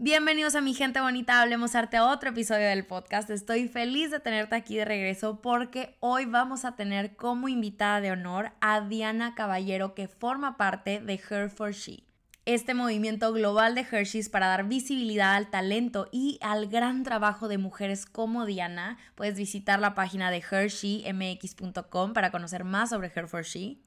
Bienvenidos a mi gente bonita, hablemos arte a otro episodio del podcast. Estoy feliz de tenerte aquí de regreso porque hoy vamos a tener como invitada de honor a Diana Caballero que forma parte de Her for She. Este movimiento global de Hershey's para dar visibilidad al talento y al gran trabajo de mujeres como Diana, puedes visitar la página de HersheyMX.com para conocer más sobre Her for She.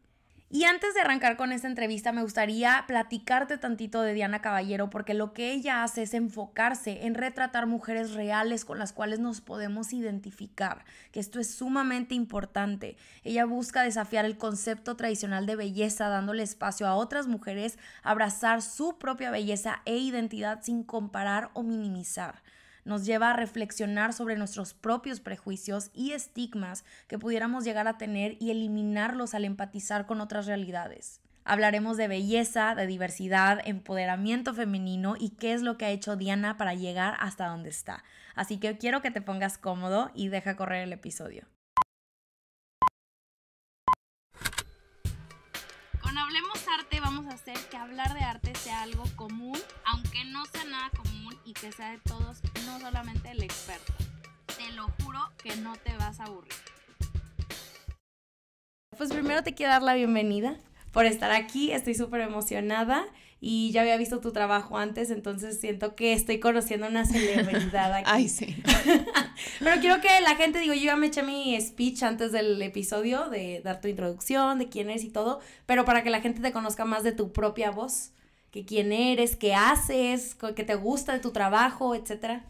Y antes de arrancar con esta entrevista, me gustaría platicarte tantito de Diana Caballero, porque lo que ella hace es enfocarse en retratar mujeres reales con las cuales nos podemos identificar, que esto es sumamente importante. Ella busca desafiar el concepto tradicional de belleza, dándole espacio a otras mujeres a abrazar su propia belleza e identidad sin comparar o minimizar nos lleva a reflexionar sobre nuestros propios prejuicios y estigmas que pudiéramos llegar a tener y eliminarlos al empatizar con otras realidades. Hablaremos de belleza, de diversidad, empoderamiento femenino y qué es lo que ha hecho Diana para llegar hasta donde está. Así que quiero que te pongas cómodo y deja correr el episodio. Hacer que hablar de arte sea algo común, aunque no sea nada común y que sea de todos, no solamente el experto. Te lo juro que no te vas a aburrir. Pues primero te quiero dar la bienvenida por estar aquí, estoy súper emocionada y ya había visto tu trabajo antes, entonces siento que estoy conociendo una celebridad aquí. Ay, sí. Pero quiero que la gente, digo, yo ya me eché mi speech antes del episodio de dar tu introducción, de quién eres y todo, pero para que la gente te conozca más de tu propia voz, que quién eres, qué haces, qué te gusta de tu trabajo, etcétera.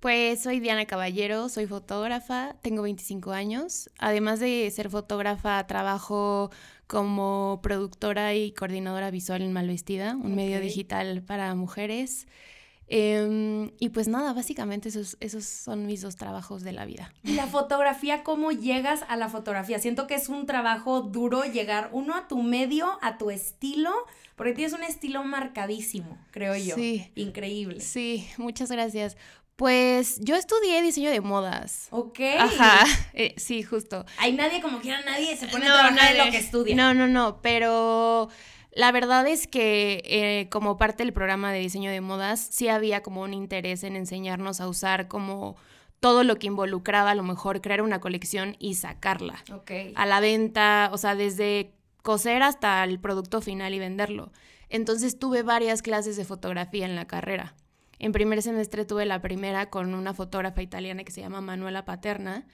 Pues soy Diana Caballero, soy fotógrafa, tengo 25 años. Además de ser fotógrafa, trabajo como productora y coordinadora visual en Malvestida, un medio digital para mujeres. Em, y pues nada, básicamente esos, esos son mis dos trabajos de la vida. ¿Y la fotografía, cómo llegas a la fotografía? Siento que es un trabajo duro llegar uno a tu medio, a tu estilo, porque tienes un estilo marcadísimo, creo yo. Sí. Increíble. Sí, muchas gracias. Pues yo estudié diseño de modas. Ok. Ajá, eh, sí, justo. Hay nadie como quiera, nadie se pone a trabajar en lo que estudia. No, no, no, pero la verdad es que eh, como parte del programa de diseño de modas, sí había como un interés en enseñarnos a usar como todo lo que involucraba a lo mejor crear una colección y sacarla okay. a la venta, o sea, desde coser hasta el producto final y venderlo. Entonces tuve varias clases de fotografía en la carrera. En primer semestre tuve la primera con una fotógrafa italiana que se llama Manuela Paterna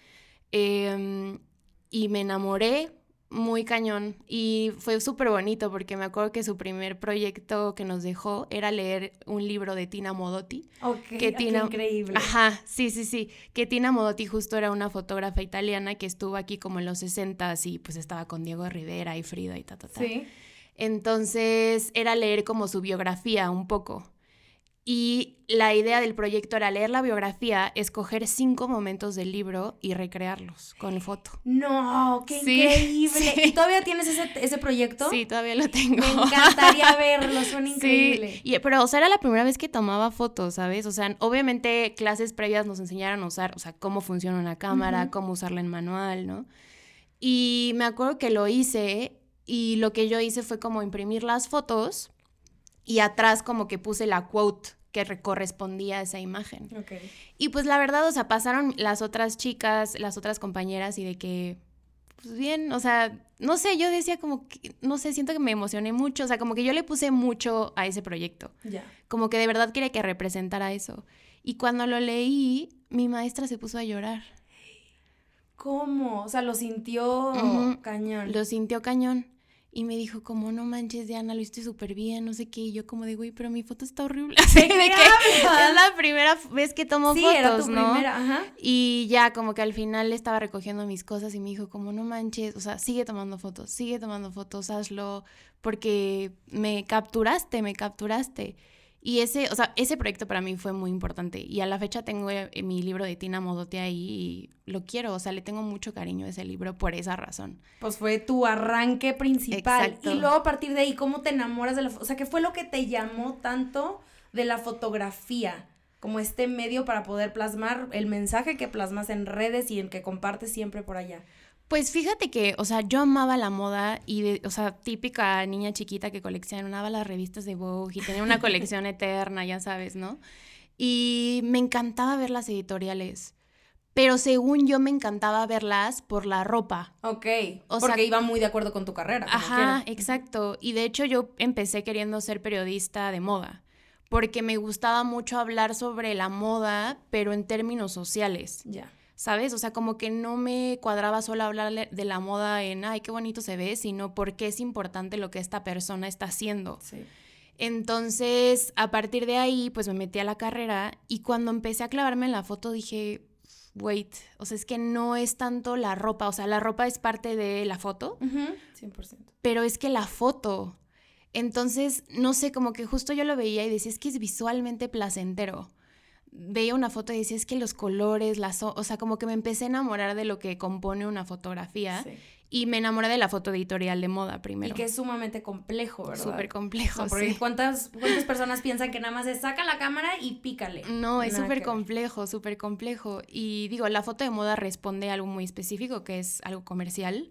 em, y me enamoré muy cañón y fue súper bonito porque me acuerdo que su primer proyecto que nos dejó era leer un libro de Tina Modotti. Ok, que Tina, increíble. Ajá, sí, sí, sí, que Tina Modotti justo era una fotógrafa italiana que estuvo aquí como en los 60 y pues estaba con Diego Rivera y Frida y ta, ta, ta. Sí. Entonces era leer como su biografía un poco. Y la idea del proyecto era leer la biografía, escoger cinco momentos del libro y recrearlos con foto. No, qué increíble. ¿Y todavía tienes ese, proyecto? Sí, todavía lo tengo. Me encantaría verlo, suena increíble. Y, pero, o sea, era la primera vez que tomaba fotos, ¿sabes? O sea, obviamente clases previas nos enseñaron a usar, o sea, cómo funciona una cámara, cómo usarla en manual, ¿no? Y me acuerdo que lo hice y lo que yo hice fue como imprimir las fotos y atrás como que puse la quote que correspondía a esa imagen. Y pues la verdad, o sea, pasaron las otras chicas, las otras compañeras y de que, pues bien, o sea, no sé, yo decía como que, no sé, siento que me emocioné mucho, o sea, como que yo le puse mucho a ese proyecto. Ya. Como que de verdad quería que representara eso. Y cuando lo leí, mi maestra se puso a llorar. ¿Cómo? O sea, lo sintió cañón. Lo sintió cañón. Y me dijo, como, no manches, Diana, lo hiciste súper bien, no sé qué. Y yo como de, güey, pero mi foto está horrible. Así de que es la primera vez que tomo sí, fotos, era tu ¿no? Primera, ajá. Y ya, como que al final estaba recogiendo mis cosas y me dijo, como, no manches, o sea, sigue tomando fotos, sigue tomando fotos, hazlo, porque me capturaste, me capturaste. Y ese, o sea, ese proyecto para mí fue muy importante. Y a la fecha tengo eh, mi libro de Tina Modote ahí y lo quiero. O sea, le tengo mucho cariño a ese libro por esa razón. Pues fue tu arranque principal. Exacto. Y luego a partir de ahí, ¿cómo te enamoras de la O sea, ¿qué fue lo que te llamó tanto de la fotografía? Como este medio para poder plasmar el mensaje que plasmas en redes y en que compartes siempre por allá. Pues fíjate que, o sea, yo amaba la moda y, de, o sea, típica niña chiquita que coleccionaba las revistas de Vogue y tenía una colección eterna, ya sabes, ¿no? Y me encantaba ver las editoriales. Pero según yo me encantaba verlas por la ropa. Ok. O porque iba muy de acuerdo con tu carrera. Ajá, exacto. Y de hecho yo empecé queriendo ser periodista de moda. Porque me gustaba mucho hablar sobre la moda, pero en términos sociales. Ya. ¿Sabes? O sea, como que no me cuadraba solo hablar de la moda en, ay, qué bonito se ve, sino porque es importante lo que esta persona está haciendo. Sí. Entonces, a partir de ahí, pues me metí a la carrera y cuando empecé a clavarme en la foto dije, wait, o sea, es que no es tanto la ropa, o sea, la ropa es parte de la foto. 100%. Pero es que la foto. Entonces, no sé, como que justo yo lo veía y decía, es que es visualmente placentero veía una foto y decía, es que los colores, las, o sea, como que me empecé a enamorar de lo que compone una fotografía. Y me enamoré de la foto editorial de moda primero. Y que es sumamente complejo, ¿verdad? Súper complejo, porque ¿cuántas, ¿cuántas personas piensan que nada más se saca la cámara y pícale? No, es súper complejo, súper complejo. Y digo, la foto de moda responde a algo muy específico, que es algo comercial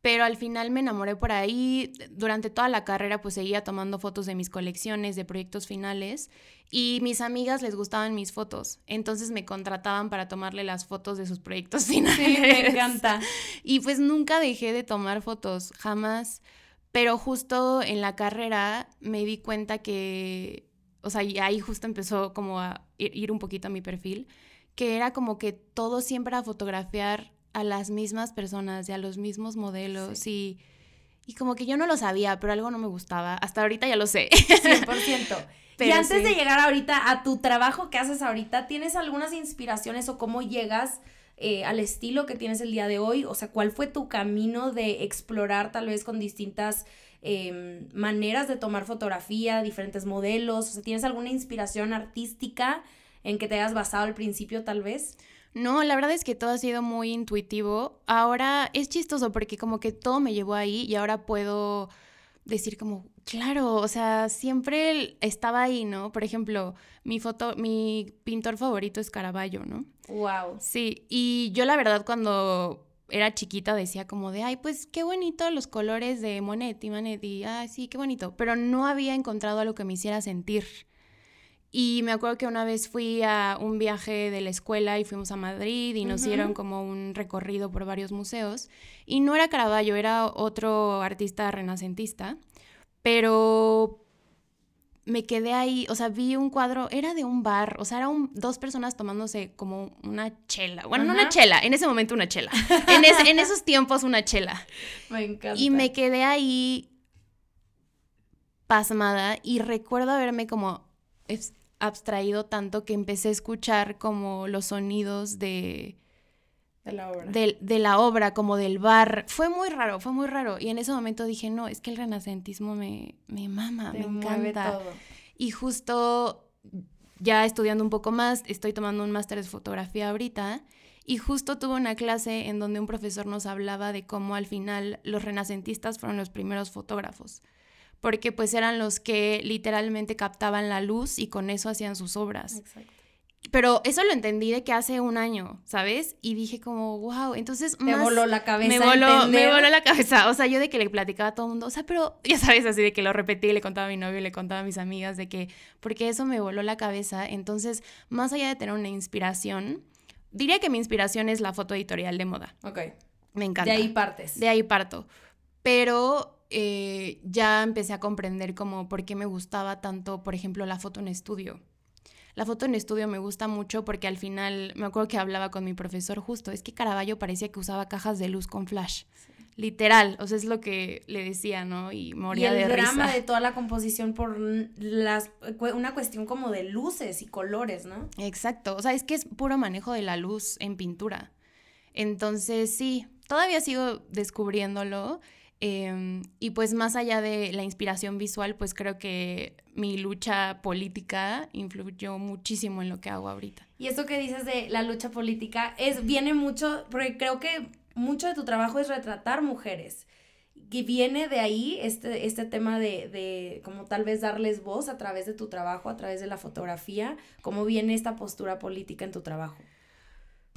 pero al final me enamoré por ahí. Durante toda la carrera pues seguía tomando fotos de mis colecciones, de proyectos finales y mis amigas les gustaban mis fotos, entonces me contrataban para tomarle las fotos de sus proyectos finales. Sí, me encanta. Y pues nunca dejé de tomar fotos, jamás. Pero justo en la carrera me di cuenta que, o sea, y ahí justo empezó como a ir un poquito a mi perfil, que era como que todo siempre a fotografiar a las mismas personas y a los mismos modelos y, y como que yo no lo sabía, pero algo no me gustaba. Hasta ahorita ya lo sé. 100%. y antes de llegar ahorita a tu trabajo que haces ahorita, ¿tienes algunas inspiraciones o cómo llegas eh, al estilo que tienes el día de hoy? O sea, ¿cuál fue tu camino de explorar tal vez con distintas em, maneras de tomar fotografía, diferentes modelos? O sea, ¿tienes alguna inspiración artística en que te hayas basado al principio tal vez? No, la verdad es que todo ha sido muy intuitivo. Ahora es chistoso porque como que todo me llevó ahí y ahora puedo decir como, claro, o sea, siempre estaba ahí, ¿no? Por ejemplo, mi foto, mi pintor favorito es Caravaggio, ¿no? Wow. Sí, y yo la verdad cuando era chiquita decía como de, ay, pues qué bonito los colores de Monet y Manet y, ah, sí, qué bonito, pero no había encontrado algo que me hiciera sentir. Y me acuerdo que una vez fui a un viaje de la escuela y fuimos a Madrid y nos dieron como un recorrido por varios museos. Y no era Caravaggio, era otro artista renacentista. Pero me quedé ahí, o sea, vi un cuadro, era de un bar, o sea, eran dos personas tomándose como una chela. Bueno, no una chela, en ese momento una chela. En, en esos tiempos una chela. Me encanta. Y me quedé ahí pasmada y recuerdo haberme como abstraído tanto que empecé a escuchar como los sonidos de... De la obra. De, la obra, como del bar. Fue muy raro, fue muy raro. Y en ese momento dije, no, es que el renacentismo me, me mama, me encanta. Y justo ya estudiando un poco más, estoy tomando un máster de fotografía ahorita. Y justo tuve una clase en donde un profesor nos hablaba de cómo al final los renacentistas fueron los primeros fotógrafos porque pues eran los que literalmente captaban la luz y con eso hacían sus obras. Exacto. Pero eso lo entendí de que hace un año, ¿sabes? Y dije como, wow, entonces Me voló la cabeza. Me voló, me voló la cabeza. O sea, yo de que le platicaba a todo el mundo, o sea, pero ya sabes, así de que lo repetí, le contaba a mi novio, le contaba a mis amigas, de que, porque eso me voló la cabeza. Entonces, más allá de tener una inspiración, diría que mi inspiración es la foto editorial de moda. Ok. Me encanta. De ahí partes. De ahí parto. Pero eh, ya empecé a comprender como por qué me gustaba tanto, por ejemplo, la foto en estudio. La foto en estudio me gusta mucho porque al final, me acuerdo que hablaba con mi profesor justo, es que Caravaggio parecía que usaba cajas de luz con flash. Literal, o sea, es lo que le decía, ¿no? Y moría de risa. el drama de toda la composición por las, una cuestión como de luces y colores, ¿no? Exacto, o sea, es que es puro manejo de la luz en pintura. Entonces, sí, todavía sigo descubriéndolo Em, y pues más allá de la inspiración visual, pues creo que mi lucha política influyó muchísimo en lo que hago ahorita. Y eso que dices de la lucha política es viene mucho, porque creo que mucho de tu trabajo es retratar mujeres. Y viene de ahí este, este tema de, de como tal vez darles voz a través de tu trabajo, a través de la fotografía, cómo viene esta postura política en tu trabajo.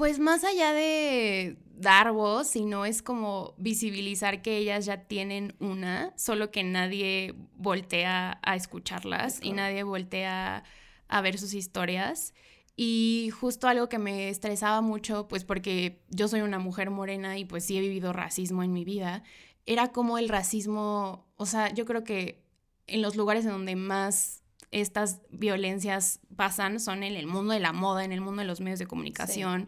Pues más allá de dar voz, sino es como visibilizar que ellas ya tienen una, solo que nadie voltea a escucharlas y nadie voltea a ver sus historias. Y justo algo que me estresaba mucho, pues porque yo soy una mujer morena y pues sí he vivido racismo en mi vida, era como el racismo, o sea, yo creo que en los lugares en donde más estas violencias pasan son en el mundo de la moda, en el mundo de los medios de comunicación.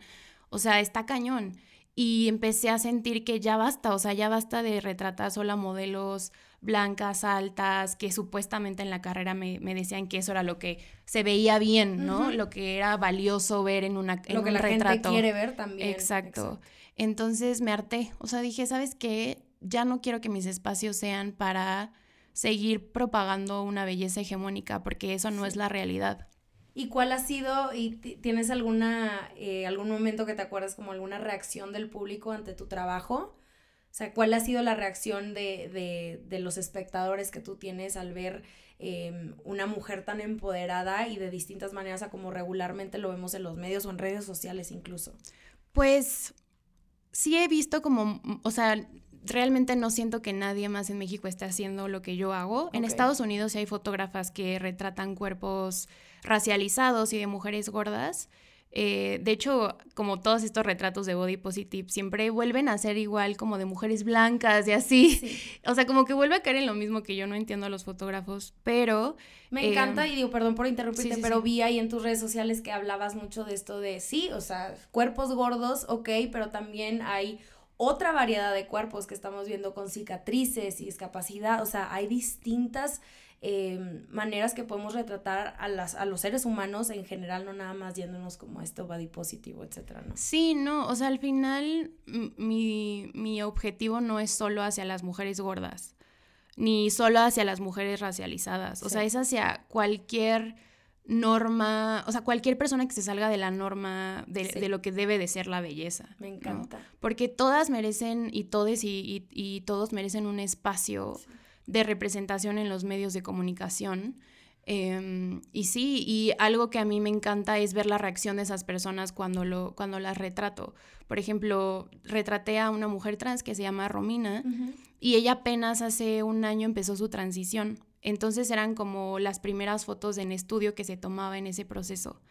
O sea, está cañón. Y empecé a sentir que ya basta, o sea, ya basta de retratar solo a modelos blancas, altas, que supuestamente en la carrera me, decían que eso era lo que se veía bien, ¿no? Lo que era valioso ver en, una, en lo que la gente quiere ver también. Exacto. Entonces me harté, o sea, dije, ¿sabes qué? Ya no quiero que mis espacios sean para seguir propagando una belleza hegemónica, porque eso no es la realidad. ¿Y cuál ha sido, y tienes alguna, eh, algún momento que te acuerdas como alguna reacción del público ante tu trabajo? O sea, ¿cuál ha sido la reacción de, los espectadores que tú tienes al ver em, una mujer tan empoderada y de distintas maneras a como regularmente lo vemos en los medios o en redes sociales incluso? Pues sí he visto como, o sea, realmente no siento que nadie más en México esté haciendo lo que yo hago. En Estados Unidos sí hay fotógrafas que retratan cuerpos racializados y de mujeres gordas. Eh, de hecho, como todos estos retratos de body positive, siempre vuelven a ser igual como de mujeres blancas y así. O sea, como que vuelve a caer en lo mismo que yo no entiendo a los fotógrafos, pero... Me encanta em, y digo, perdón por interrumpirte, pero vi ahí en tus redes sociales que hablabas mucho de esto de, sí, o sea, cuerpos gordos, ok, pero también hay otra variedad de cuerpos que estamos viendo con cicatrices y discapacidad, o sea, hay distintas Em, maneras que podemos retratar a, las, a los seres humanos en general, no nada más yéndonos como esto body positivo, etcétera, ¿no? Sí, no, o sea, al final mi, mi objetivo no es solo hacia las mujeres gordas, ni solo hacia las mujeres racializadas, o sea, es hacia cualquier norma, o sea, cualquier persona que se salga de la norma de, lo que debe de ser la belleza. Me encanta. Porque todas merecen, y todos y, y, todos merecen un espacio de representación en los medios de comunicación. Em, y sí, y algo que a mí me encanta es ver la reacción de esas personas cuando, lo, cuando las retrato. Por ejemplo, retraté a una mujer trans que se llama Romina y ella apenas hace un año empezó su transición. Entonces eran como las primeras fotos en estudio que se tomaba en ese proceso.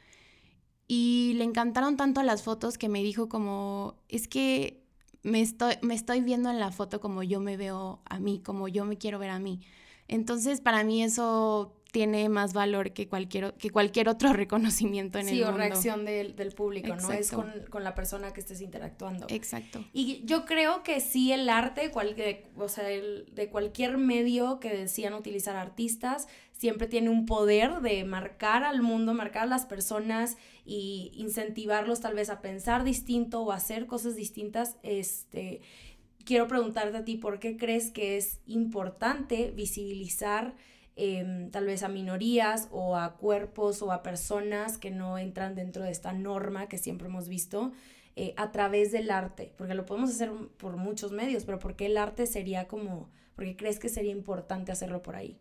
Y le encantaron tanto las fotos que me dijo como, es que me estoy, me estoy viendo en la foto como yo me veo a mí, como yo me quiero ver a mí. Entonces, para mí eso tiene más valor que cualquier, que cualquier otro reconocimiento en el mundo. Sí, o reacción del, público, ¿no? Es con, la persona que estés interactuando. Exacto. Y yo creo que sí el arte, cualquier, o sea, de cualquier medio que decían utilizar artistas, siempre tiene un poder de marcar al mundo, marcar a las personas y incentivarlos tal vez a pensar distinto o a hacer cosas distintas. Este, quiero preguntarte a ti, ¿por qué crees que es importante visibilizar em, tal vez a minorías o a cuerpos o a personas que no entran dentro de esta norma que siempre hemos visto? Eh, a través del arte, porque lo podemos hacer por muchos medios, pero ¿por qué el arte sería como, por qué crees que sería importante hacerlo por ahí?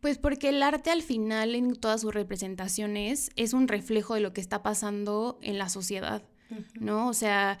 Pues porque el arte al final en todas sus representaciones es un reflejo de lo que está pasando en la sociedad, ¿no? O sea,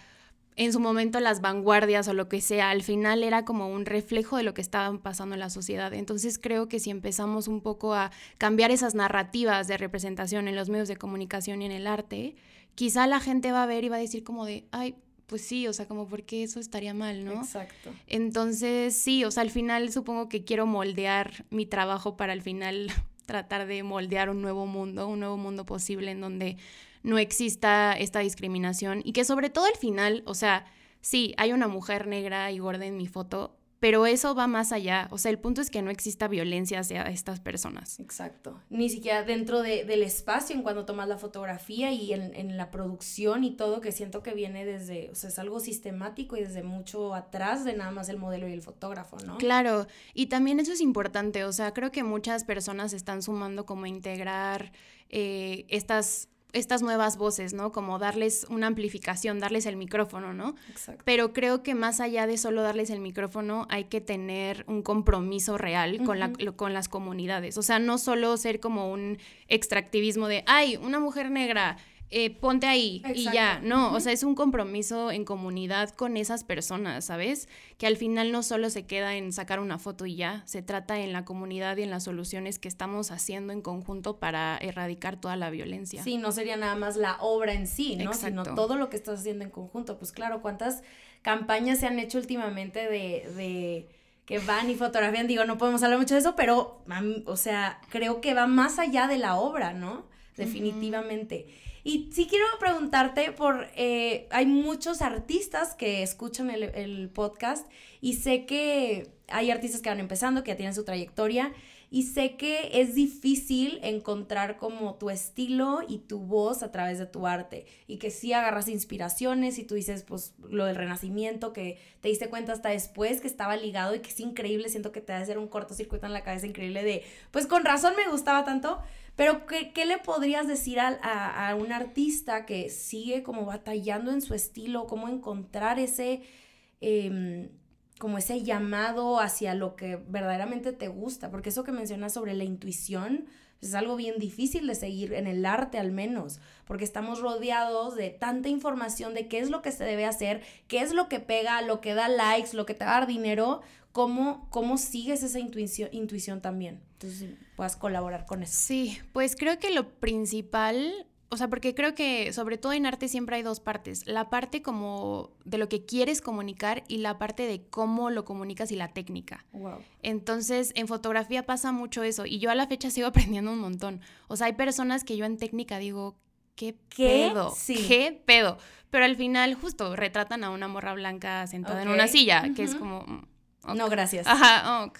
en su momento las vanguardias o lo que sea, al final era como un reflejo de lo que estaba pasando en la sociedad. Entonces creo que si empezamos un poco a cambiar esas narrativas de representación en los medios de comunicación y en el arte, quizá la gente va a ver y va a decir como de, ay, pues sí, o sea, como porque eso estaría mal, ¿no? Exacto. Entonces, sí, o sea, al final supongo que quiero moldear mi trabajo para al final tratar de moldear un nuevo mundo, un nuevo mundo posible en donde no exista esta discriminación y que sobre todo al final, o sea, sí, hay una mujer negra y gorda en mi foto, pero eso va más allá. O sea, el punto es que no exista violencia hacia estas personas. Exacto. Ni siquiera dentro del espacio en cuando tomas la fotografía y en, la producción y todo, que siento que viene desde, o sea, es algo sistemático y desde mucho atrás de nada más el modelo y el fotógrafo, ¿no? Claro. Y también eso es importante. O sea, creo que muchas personas están sumando como integrar eh, estas estas nuevas voces, ¿no? Como darles una amplificación, darles el micrófono, ¿no? Exacto. Pero creo que más allá de solo darles el micrófono, hay que tener un compromiso real con, la, con las comunidades. O sea, no solo ser como un extractivismo de, ay, una mujer negra, eh, ponte ahí y ya, no, o sea, es un compromiso en comunidad con esas personas, ¿sabes? Que al final no solo se queda en sacar una foto y ya, se trata en la comunidad y en las soluciones que estamos haciendo en conjunto para erradicar toda la violencia. Sí, no sería nada más la obra en sí, ¿no? Sino todo lo que estás haciendo en conjunto. Pues claro, ¿cuántas campañas se han hecho últimamente de, de que van y fotografían? Digo, no podemos hablar mucho de eso, pero, o sea, creo que va más allá de la obra, ¿no? Definitivamente. Y sí quiero preguntarte por, eh, hay muchos artistas que escuchan el, podcast y sé que hay artistas que van empezando, que ya tienen su trayectoria y sé que es difícil encontrar como tu estilo y tu voz a través de tu arte y que sí agarras inspiraciones y tú dices pues lo del renacimiento que te diste cuenta hasta después que estaba ligado y que es increíble, siento que te va a hacer un cortocircuito en la cabeza increíble de pues con razón me gustaba tanto, pero ¿qué, le podrías decir a, un artista que sigue como batallando en su estilo? ¿Cómo encontrar ese, em, como ese llamado hacia lo que verdaderamente te gusta? Porque eso que mencionas sobre la intuición pues, es algo bien difícil de seguir en el arte al menos, porque estamos rodeados de tanta información de qué es lo que se debe hacer, qué es lo que pega, lo que da likes, lo que te va a dar dinero, cómo, cómo sigues esa intuición, intuición también. Entonces, puedas colaborar con eso. Sí, pues creo que lo principal, o sea, porque creo que sobre todo en arte siempre hay dos partes. La parte como de lo que quieres comunicar y la parte de cómo lo comunicas y la técnica. Wow. Entonces, en fotografía pasa mucho eso y yo a la fecha sigo aprendiendo un montón. O sea, hay personas que yo en técnica digo, ¿qué, pedo? ¿Qué pedo? Pero al final justo retratan a una morra blanca sentada en una silla, que es como... Mm, no, gracias. Ajá, ok.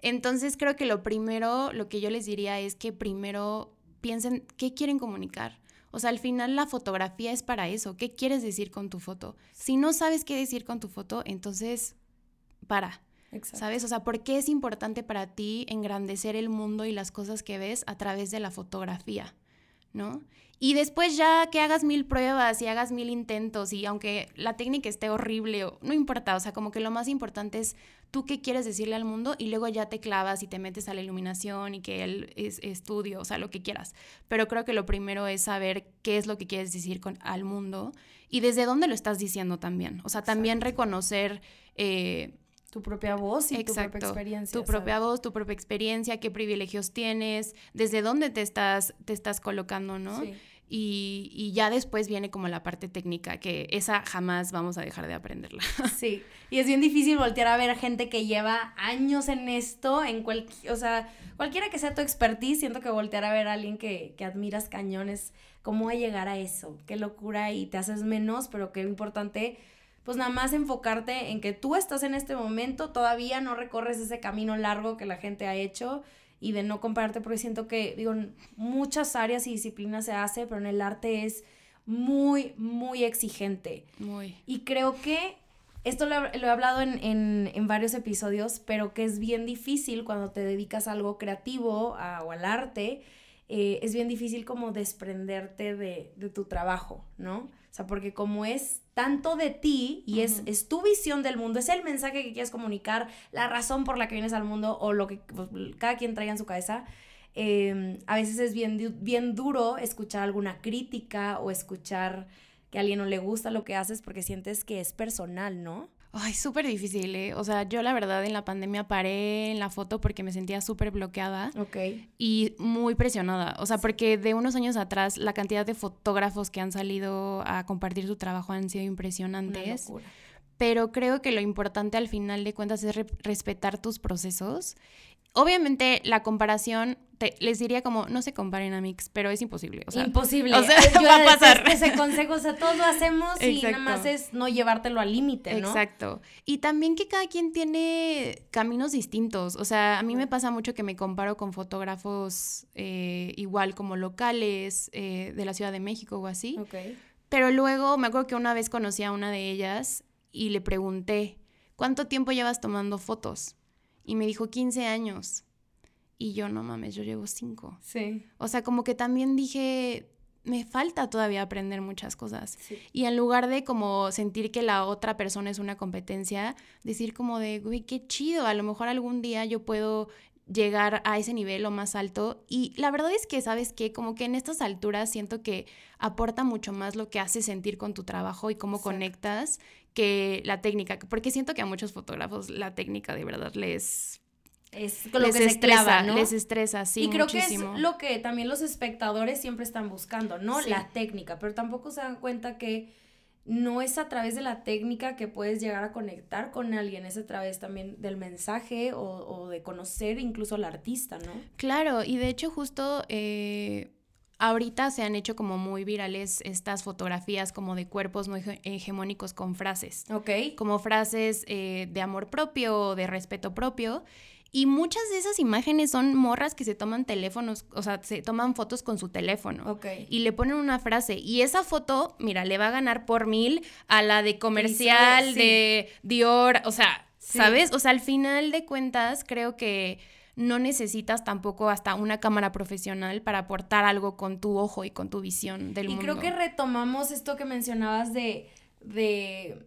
Entonces creo que lo primero, lo que yo les diría es que primero piensen qué quieren comunicar. O sea, al final la fotografía es para eso. ¿Qué quieres decir con tu foto? Si no sabes qué decir con tu foto, entonces para. ¿Sabes? O sea, ¿por qué es importante para ti engrandecer el mundo y las cosas que ves a través de la fotografía? ¿No? Y después ya que hagas mil pruebas y hagas mil intentos y aunque la técnica esté horrible, no importa, o sea, como que lo más importante es tú qué quieres decirle al mundo y luego ya te clavas y te metes a la iluminación y que el es, estudio, o sea, lo que quieras. Pero creo que lo primero es saber qué es lo que quieres decir con, al mundo y desde dónde lo estás diciendo también. O sea, también reconocer... Eh, tu propia voz y tu propia experiencia. Tu propia voz, tu propia experiencia, qué privilegios tienes, desde dónde te estás, te estás colocando, ¿no? Sí. Y, y, ya después viene como la parte técnica, que esa jamás vamos a dejar de aprenderla. Sí, y es bien difícil voltear a ver gente que lleva años en esto, en cualquier, o sea, cualquiera que sea tu expertise, siento que voltear a ver a alguien que, que admiras cañones, cómo a llegar a eso, qué locura y te haces menos, pero qué importante pues nada más enfocarte en que tú estás en este momento, todavía no recorres ese camino largo que la gente ha hecho y de no compararte, porque siento que, digo, en muchas áreas y disciplinas se hace, pero en el arte es muy, muy exigente. Muy. Y creo que esto lo, he hablado en, varios episodios, pero que es bien difícil cuando te dedicas a algo creativo o al arte, eh, es bien difícil como desprenderte de, de tu trabajo, ¿no? O sea, porque como es tanto de ti y es, es tu visión del mundo, es el mensaje que quieres comunicar, la razón por la que vienes al mundo o lo que pues, cada quien traiga en su cabeza, em, a veces es bien, bien duro escuchar alguna crítica o escuchar que a alguien no le gusta lo que haces porque sientes que es personal, ¿no? Ay, súper difícil, ¿eh? O sea, yo la verdad en la pandemia paré en la foto porque me sentía súper bloqueada. Ok. Y muy presionada. O sea, porque de unos años atrás la cantidad de fotógrafos que han salido a compartir su trabajo han sido impresionantes. Pero creo que lo importante al final de cuentas es respetar tus procesos Obviamente la comparación, les diría como, no se comparen a Mix, pero es imposible. imposible. O sea, va a pasar. Ese consejo, o sea, todos lo hacemos y nada más es no llevártelo al límite, ¿no? Exacto. Y también que cada quien tiene caminos distintos. O sea, a mí me pasa mucho que me comparo con fotógrafos eh, igual como locales eh, de la Ciudad de México o así. Ok. Pero luego me acuerdo que una vez conocí a una de ellas y le pregunté, ¿cuánto tiempo llevas tomando fotos? Y me dijo 15 años. Y yo, no mames, yo llevo 5. Sí. O sea, como que también dije, me falta todavía aprender muchas cosas. Y en lugar de como sentir que la otra persona es una competencia, decir como de, güey, qué chido, a lo mejor algún día yo puedo llegar a ese nivel o más alto. Y la verdad es que, ¿sabes qué? Como que en estas alturas siento que aporta mucho más lo que hace sentir con tu trabajo y cómo conectas que la técnica. Porque siento que a muchos fotógrafos la técnica de verdad les... Es lo les que estresa, ¿no? Les estresa, sí. Y creo que es lo que también los espectadores siempre están buscando, ¿no? La técnica, pero tampoco se dan cuenta que no es a través de la técnica que puedes llegar a conectar con alguien, es a través también del mensaje o, de conocer incluso al artista, ¿no? Claro, y de hecho justo eh, ahorita se han hecho como muy virales estas fotografías como de cuerpos muy hegemónicos con frases. Ok. Como frases eh, de amor propio, de respeto propio. Y muchas de esas imágenes son morras que se toman teléfonos, o sea, se toman fotos con su teléfono. Ok. Y le ponen una frase. Y esa foto, mira, le va a ganar por mil a la de comercial, de Dior, o sea, ¿sabes? O sea, al final de cuentas, creo que no necesitas tampoco hasta una cámara profesional para aportar algo con tu ojo y con tu visión del mundo. Y creo que retomamos esto que mencionabas de, de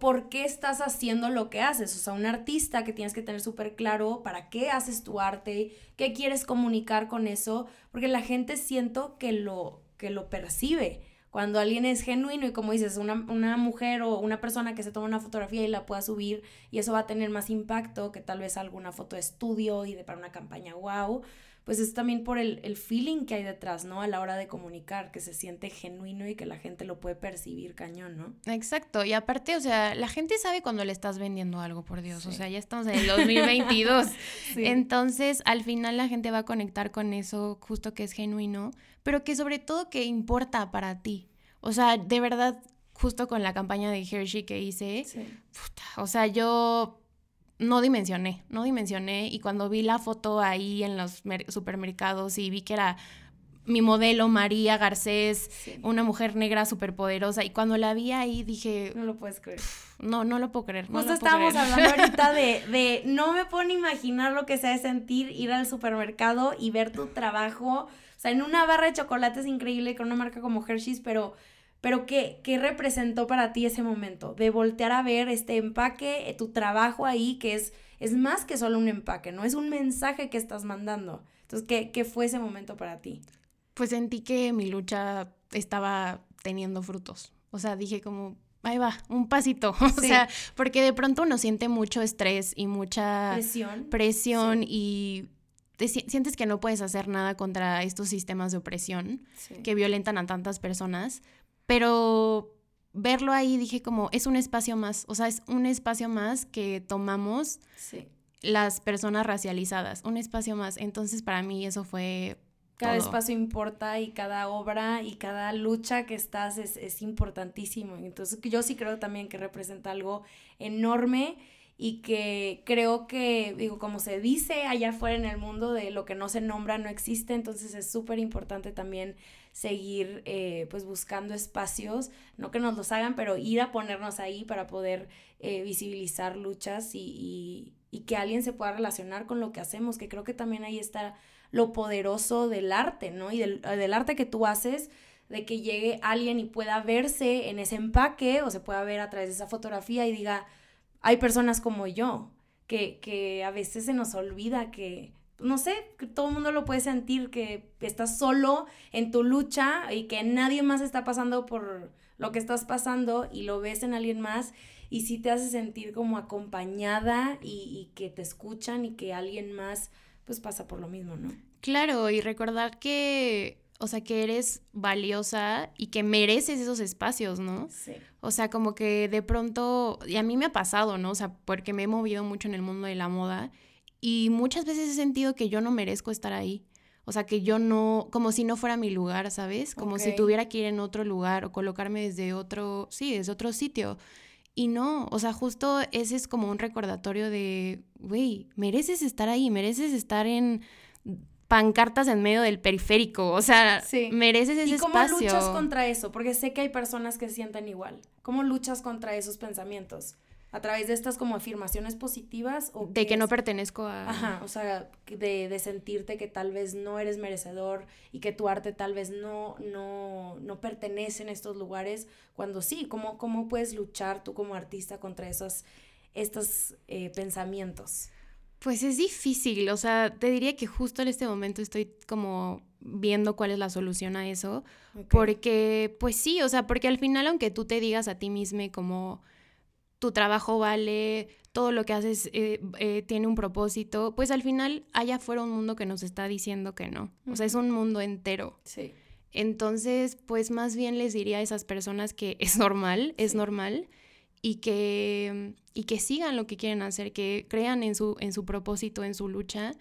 por qué estás haciendo lo que haces. O sea, un artista que tienes que tener súper claro para qué haces tu arte, qué quieres comunicar con eso, porque la gente siento que lo, que lo percibe. Cuando alguien es genuino y como dices, una, una mujer o una persona que se toma una fotografía y la pueda subir y eso va a tener más impacto que tal vez alguna foto de estudio y de para una campaña wow pues es también por el, el, feeling que hay detrás, ¿no? A la hora de comunicar, que se siente genuino y que la gente lo puede percibir cañón, ¿no? Exacto, y aparte, o sea, la gente sabe cuando le estás vendiendo algo, por Dios, o sea, ya estamos en el 2022. Entonces, al final la gente va a conectar con eso justo que es genuino, pero que sobre todo que importa para ti. O sea, de verdad, justo con la campaña de Hershey que hice, o sea, yo no dimensioné, no dimensioné y cuando vi la foto ahí en los supermercados y vi que era mi modelo María Garcés, una mujer negra súper poderosa y cuando la vi ahí dije... No lo puedes creer. No, no lo puedo creer. No Justo estábamos hablando ahorita de, de, no me puedo ni imaginar lo que sea de sentir ir al supermercado y ver tu trabajo, o sea, en una barra de chocolates increíble con una marca como Hershey's, pero pero ¿qué, ¿qué, representó para ti ese momento? De voltear a ver este empaque, eh, tu trabajo ahí, que es, es más que solo un empaque, ¿no? Es un mensaje que estás mandando. Entonces, ¿qué, ¿qué fue ese momento para ti? Pues sentí que mi lucha estaba teniendo frutos. O sea, dije como, ahí va, un pasito. O sea, porque de pronto uno siente mucho estrés y mucha presión, presión y sientes que no puedes hacer nada contra estos sistemas de opresión que violentan a tantas personas, pero verlo ahí dije como, es un espacio más, o sea, es un espacio más que tomamos las personas racializadas, un espacio más. Entonces para mí eso fue... Cada espacio importa y cada obra y cada lucha que estás es, es importantísimo. Entonces yo sí creo también que representa algo enorme y que creo que, digo, como se dice allá afuera en el mundo, de lo que no se nombra no existe, entonces es súper importante también seguir eh, pues buscando espacios, no que nos los hagan, pero ir a ponernos ahí para poder eh, visibilizar luchas y, y, que alguien se pueda relacionar con lo que hacemos, que creo que también ahí está lo poderoso del arte, ¿no? Y del, del arte que tú haces, de que llegue alguien y pueda verse en ese empaque o se pueda ver a través de esa fotografía y diga, hay personas como yo, que, que a veces se nos olvida que, no sé, que todo el mundo lo puede sentir, que estás solo en tu lucha y que nadie más está pasando por lo que estás pasando y lo ves en alguien más y sí te hace sentir como acompañada y, y que te escuchan y que alguien más pues pasa por lo mismo, ¿no? Claro, y recordar que, o sea, que eres valiosa y que mereces esos espacios, ¿no? Sí. O sea, como que de pronto, y a mí me ha pasado, ¿no? O sea, porque me he movido mucho en el mundo de la moda y muchas veces he sentido que yo no merezco estar ahí. O sea, que yo no, como si no fuera mi lugar, ¿sabes? Como si tuviera que ir en otro lugar o colocarme desde otro, sí, desde otro sitio. Y no, o sea, justo ese es como un recordatorio de, güey, mereces estar ahí, mereces estar en pancartas en medio del periférico, o sea, mereces ese espacio. ¿Y cómo luchas contra eso? Porque sé que hay personas que sienten igual. ¿Cómo luchas contra esos pensamientos? A través de estas como afirmaciones positivas o de que no pertenezco a ajá o sea de, de, sentirte que tal vez no eres merecedor y que tu arte tal vez no no no pertenece en estos lugares cuando sí cómo cómo puedes luchar tú como artista contra esos estos eh, pensamientos Pues es difícil, o sea, te diría que justo en este momento estoy como viendo cuál es la solución a eso, porque pues sí, o sea, porque al final aunque tú te digas a ti mismo como tu trabajo vale, todo lo que haces eh, eh, tiene un propósito, pues al final allá afuera un mundo que nos está diciendo que no, o sea, es un mundo entero. Sí. Entonces, pues más bien les diría a esas personas que es normal, es normal y que, y que sigan lo que quieren hacer, que crean en su, en su propósito, en su lucha.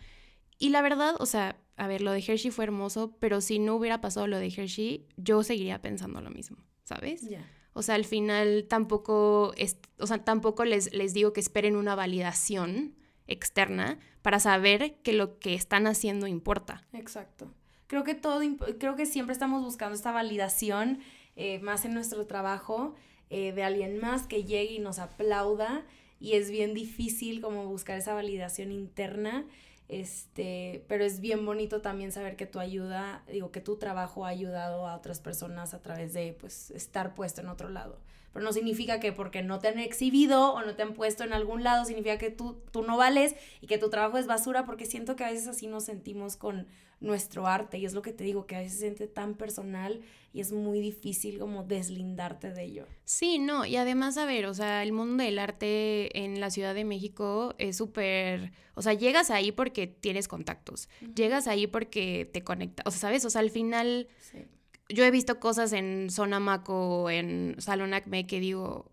Y la verdad, o sea, a ver, lo de Hershey fue hermoso, pero si no hubiera pasado lo de Hershey, yo seguiría pensando lo mismo, ¿sabes? O sea, al final tampoco, es, o sea, tampoco les, les digo que esperen una validación externa para saber que lo que están haciendo importa. Exacto. Creo que todo, creo que siempre estamos buscando esta validación eh, más en nuestro trabajo eh, de alguien más que llegue y nos aplauda y es bien difícil como buscar esa validación interna. Este, pero es bien bonito también saber que tu ayuda, digo, que tu trabajo ha ayudado a otras personas a través de, pues, estar puesto en otro lado. Pero no significa que porque no te han exhibido o no te han puesto en algún lado, significa que tú, tú no vales y que tu trabajo es basura, porque siento que a veces así nos sentimos con nuestro arte y es lo que te digo, que a veces se siente tan personal y es muy difícil como deslindarte de ello. Sí, no, y además, a ver, o sea, el mundo del arte en la Ciudad de México es súper, o sea, llegas ahí porque tienes contactos, llegas ahí porque te conectas, o sea, ¿sabes? O sea, al final, yo he visto cosas en Zona Maco, en Salón Acme, que digo,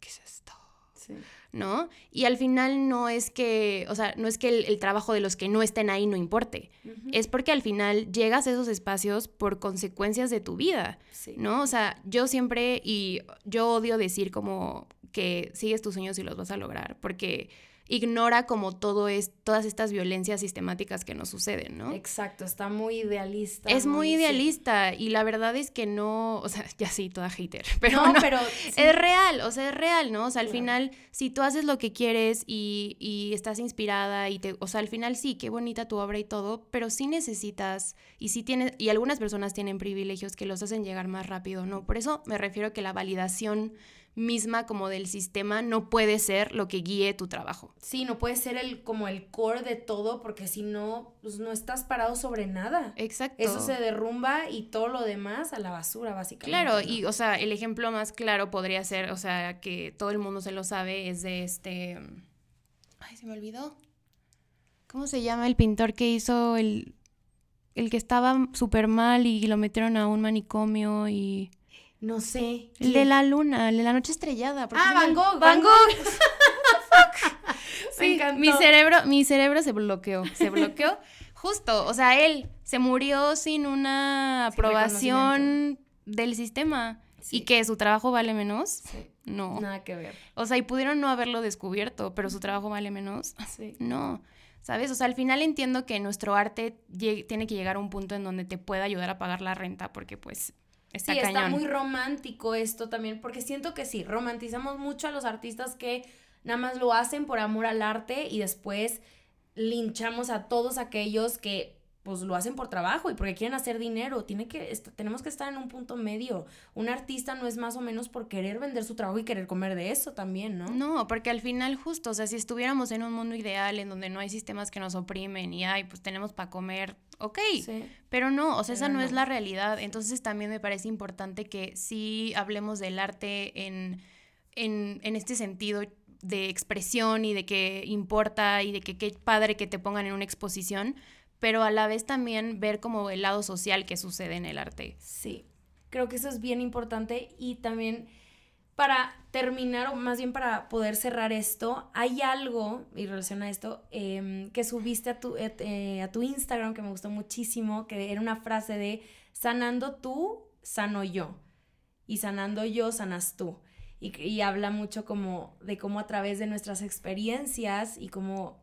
¿qué es esto? Sí. ¿no? Y al final no es que, o sea, no es que el, trabajo de los que no estén ahí no importe, es porque al final llegas a esos espacios por consecuencias de tu vida, ¿no? O sea, yo siempre, y yo odio decir como que sigues tus sueños y los vas a lograr, porque ignora como todo es, todas estas violencias sistemáticas que nos suceden, ¿no? Exacto, está muy idealista. Es muy, idealista y la verdad es que no, o sea, ya sí, toda hater, pero no, pero es real, o sea, es real, ¿no? O sea, al final, si tú haces lo que quieres y, y, estás inspirada y te, o sea, al final sí, qué bonita tu obra y todo, pero sí necesitas y sí tienes, y algunas personas tienen privilegios que los hacen llegar más rápido, ¿no? Por eso me refiero a que la validación misma como del sistema no puede ser lo que guíe tu trabajo. Sí, no puede ser el como el core de todo porque si no, pues no estás parado sobre nada. Exacto. Eso se derrumba y todo lo demás a la basura, básicamente. Claro, y o sea, el ejemplo más claro podría ser, o sea, que todo el mundo se lo sabe, es de este... Ay, se me olvidó. ¿Cómo se llama el pintor que hizo el... El que estaba súper mal y lo metieron a un manicomio y... No sé. El de la luna, el de la noche estrellada. Ah, Van Gogh. Van Gogh. sí, mi cerebro, mi cerebro se bloqueó, se bloqueó. Justo, o sea, él se murió sin una aprobación del sistema. ¿Y que su trabajo vale menos? Sí. No. Nada que ver. O sea, y pudieron no haberlo descubierto, pero su trabajo vale menos. Sí. No. ¿Sabes? O sea, al final entiendo que nuestro arte tiene que llegar a un punto en donde te pueda ayudar a pagar la renta, porque pues sí, está muy romántico esto también, porque siento que sí, romantizamos mucho a los artistas que nada más lo hacen por amor al arte y después linchamos a todos aquellos que pues lo hacen por trabajo y porque quieren hacer dinero. Tiene que, tenemos que estar en un punto medio. Un artista no es más o menos por querer vender su trabajo y querer comer de eso también, ¿no? No, porque al final justo, o sea, si estuviéramos en un mundo ideal en donde no hay sistemas que nos oprimen y ay, pues tenemos para comer, ok, pero no, o sea, esa no, es la realidad. Entonces también me parece importante que sí hablemos del arte en, en, en este sentido de expresión y de que importa y de que qué padre que te pongan en una exposición, pero a la vez también ver como el lado social que sucede en el arte. Sí, creo que eso es bien importante y también para terminar, o más bien para poder cerrar esto, hay algo, y relación a esto, em, que subiste a tu, eh, a tu Instagram que me gustó muchísimo, que era una frase de sanando tú, sano yo, y sanando yo, sanas tú. Y, y habla mucho como de cómo a través de nuestras experiencias y cómo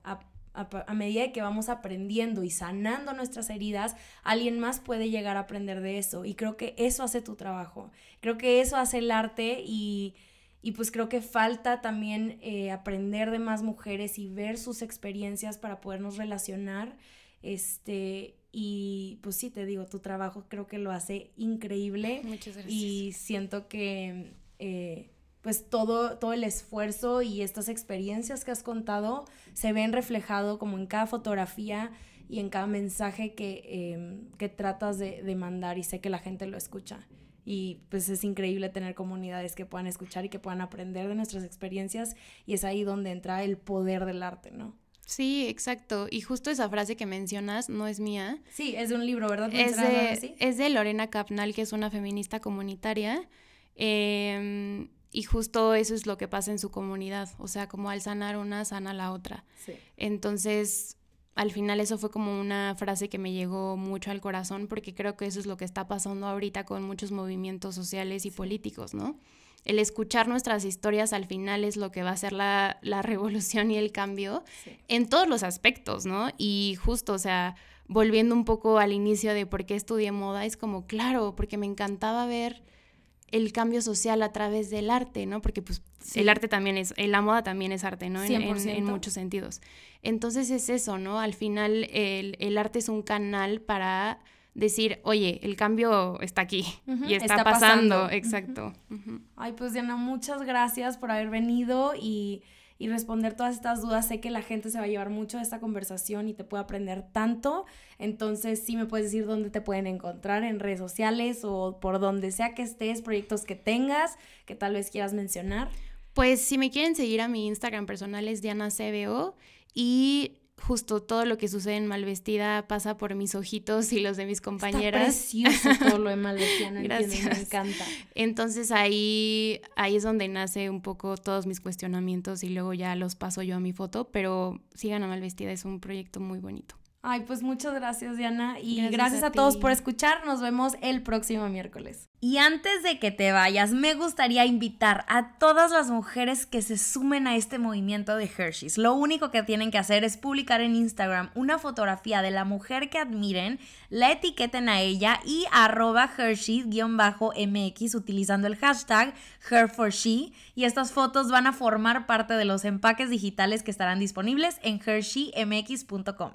medida que vamos aprendiendo y sanando nuestras heridas, alguien más puede llegar a aprender de eso. Y creo que eso hace tu trabajo. Creo que eso hace el arte y, pues creo que falta también eh, aprender de más mujeres y ver sus experiencias para podernos relacionar. Este, y pues sí, te digo, tu trabajo creo que lo hace increíble. Muchas gracias. Y siento que... Eh, pues todo, todo el esfuerzo y estas experiencias que has contado se ven reflejado como en cada fotografía y en cada mensaje que, em, que tratas de, de mandar y sé que la gente lo escucha. Y pues es increíble tener comunidades que puedan escuchar y que puedan aprender de nuestras experiencias y es ahí donde entra el poder del arte, ¿no? Sí, exacto. Y justo esa frase que mencionas no es mía. Sí, es de un libro, ¿verdad? Es de, es de Lorena Capnal, que es una feminista comunitaria. Em, y justo eso es lo que pasa en su comunidad. O sea, como al sanar una, sana la otra. Sí. Entonces, al final eso fue como una frase que me llegó mucho al corazón porque creo que eso es lo que está pasando ahorita con muchos movimientos sociales y políticos, ¿no? el escuchar nuestras historias al final es lo que va a hacer la, revolución y el cambio en todos los aspectos, ¿no? Y justo, o sea, volviendo un poco al inicio de por qué estudié moda, es como, claro, porque me encantaba ver el cambio social a través del arte, ¿no? Porque pues el arte también es, la moda también es arte, ¿no? En, en, muchos sentidos. Entonces es eso, ¿no? Al final el, el arte es un canal para decir, oye, el cambio está aquí y está, pasando. Exacto. Ay, pues Diana, muchas gracias por haber venido y, y, responder todas estas dudas. Sé que la gente se va a llevar mucho de esta conversación y te puede aprender tanto. Entonces, sí me puedes decir dónde te pueden encontrar en redes sociales o por donde sea que estés, proyectos que tengas, que tal vez quieras mencionar. Pues si me quieren seguir a mi Instagram personal es Diana CBO y justo todo lo que sucede en Malvestida pasa por mis ojitos y los de mis compañeras. Está precioso todo lo de Malvestida, no Gracias. me encanta. Entonces ahí, ahí es donde nace un poco todos mis cuestionamientos y luego ya los paso yo a mi foto, pero sigan a Malvestida, es un proyecto muy bonito. Ay, pues muchas gracias, Diana. Y gracias, a, todos por escuchar. Nos vemos el próximo miércoles. Y antes de que te vayas, me gustaría invitar a todas las mujeres que se sumen a este movimiento de Hershey's. Lo único que tienen que hacer es publicar en Instagram una fotografía de la mujer que admiren, la etiqueten a ella y arroba Hershey-mx utilizando el hashtag HerForShe. Y estas fotos van a formar parte de los empaques digitales que estarán disponibles en HersheyMX.com.